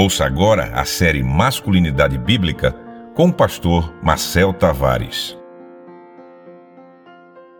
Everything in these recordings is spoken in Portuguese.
Ouça agora a série Masculinidade Bíblica com o pastor Marcel Tavares.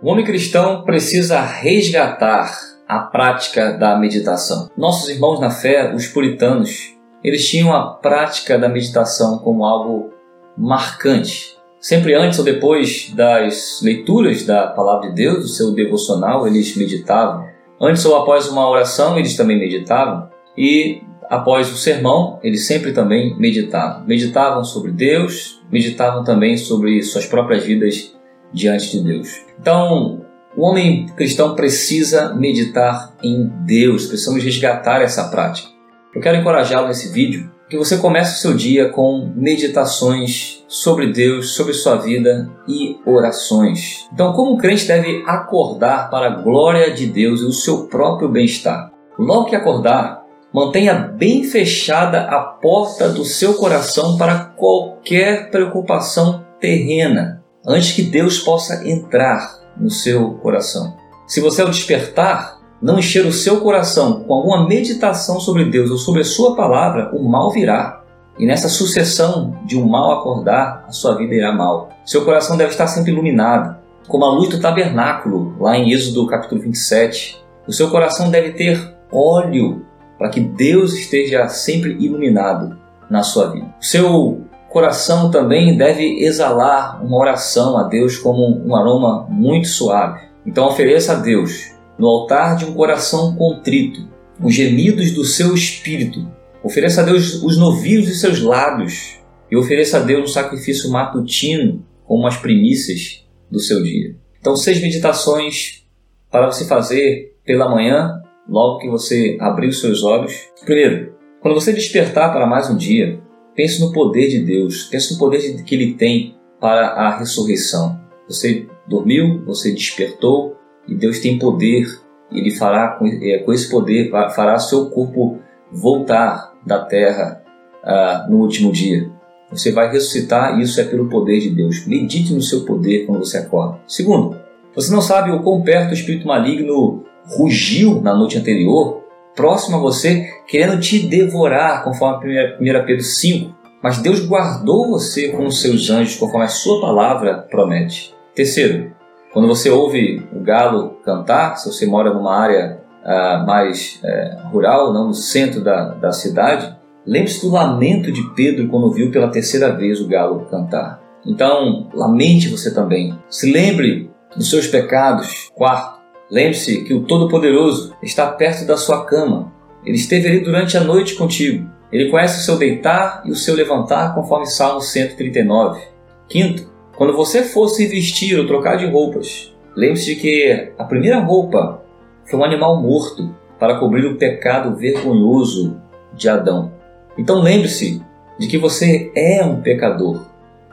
O homem cristão precisa resgatar a prática da meditação. Nossos irmãos na fé, os puritanos, eles tinham a prática da meditação como algo marcante. Sempre antes ou depois das leituras da palavra de Deus, do seu devocional, eles meditavam. Antes ou após uma oração, eles também meditavam. E após o sermão, eles sempre também meditavam. Meditavam sobre Deus, meditavam também sobre suas próprias vidas diante de Deus. Então, o homem cristão precisa meditar em Deus, precisamos resgatar essa prática. Eu quero encorajá-lo nesse vídeo que você comece o seu dia com meditações sobre Deus, sobre sua vida e orações. Então, como o crente deve acordar para a glória de Deus e o seu próprio bem-estar? Logo que acordar, mantenha bem fechada a porta do seu coração para qualquer preocupação terrena, antes que Deus possa entrar no seu coração. Se você ao despertar não encher o seu coração com alguma meditação sobre Deus ou sobre a sua palavra, o mal virá. E nessa sucessão de um mal acordar, a sua vida irá mal. Seu coração deve estar sempre iluminado, como a luz do tabernáculo, lá em Êxodo capítulo 27. O seu coração deve ter óleo para que Deus esteja sempre iluminado na sua vida. O seu coração também deve exalar uma oração a Deus como um aroma muito suave. Então ofereça a Deus no altar de um coração contrito, os gemidos do seu espírito. Ofereça a Deus os novios de seus lábios e ofereça a Deus um sacrifício matutino como as primícias do seu dia. Então, seis meditações para você fazer pela manhã, logo que você abrir os seus olhos. Primeiro, quando você despertar para mais um dia, pense no poder de Deus, pense no poder que Ele tem para a ressurreição. Você dormiu, você despertou, e Deus tem poder, Ele fará com, com esse poder, fará seu corpo voltar da terra ah, no último dia. Você vai ressuscitar e isso é pelo poder de Deus. Medite no seu poder quando você acorda. Segundo, você não sabe o quão perto o espírito maligno rugiu na noite anterior, próximo a você, querendo te devorar, conforme 1 Pedro 5. Mas Deus guardou você com os seus anjos, conforme a sua palavra promete. Terceiro, quando você ouve o galo cantar, se você mora numa área uh, mais uh, rural, não no centro da, da cidade, lembre-se do lamento de Pedro quando viu pela terceira vez o galo cantar. Então, lamente você também. Se lembre dos seus pecados. Quarto, lembre-se que o Todo-Poderoso está perto da sua cama. Ele esteve ali durante a noite contigo. Ele conhece o seu deitar e o seu levantar, conforme Salmo 139. Quinto, quando você for se vestir ou trocar de roupas, lembre-se de que a primeira roupa foi um animal morto para cobrir o pecado vergonhoso de Adão. Então lembre-se de que você é um pecador.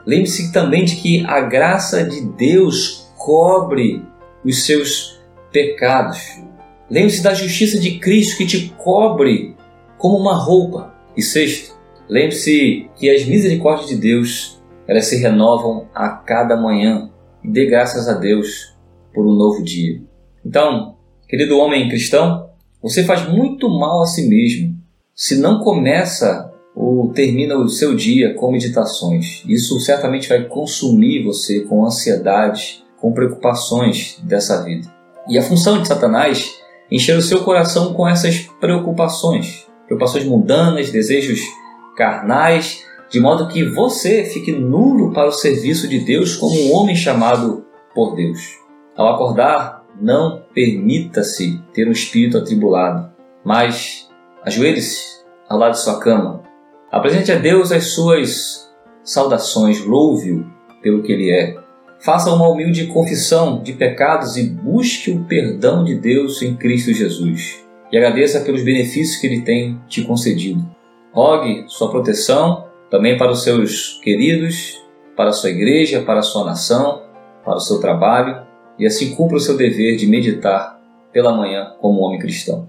Lembre-se também de que a graça de Deus cobre os seus pecados. Lembre-se da justiça de Cristo que te cobre como uma roupa. E sexto, lembre-se que as misericórdias de Deus elas se renovam a cada manhã e dê graças a Deus por um novo dia. Então, querido homem cristão, você faz muito mal a si mesmo se não começa ou termina o seu dia com meditações. Isso certamente vai consumir você com ansiedade, com preocupações dessa vida. E a função de Satanás é encher o seu coração com essas preocupações, preocupações mundanas, desejos carnais de modo que você fique nulo para o serviço de Deus como um homem chamado por Deus. Ao acordar, não permita-se ter um espírito atribulado, mas ajoelhe-se ao lado de sua cama. Apresente a Deus as suas saudações, louve-o pelo que ele é. Faça uma humilde confissão de pecados e busque o perdão de Deus em Cristo Jesus. E agradeça pelos benefícios que ele tem te concedido. Rogue sua proteção também para os seus queridos, para a sua igreja, para a sua nação, para o seu trabalho, e assim cumpra o seu dever de meditar pela manhã como homem cristão.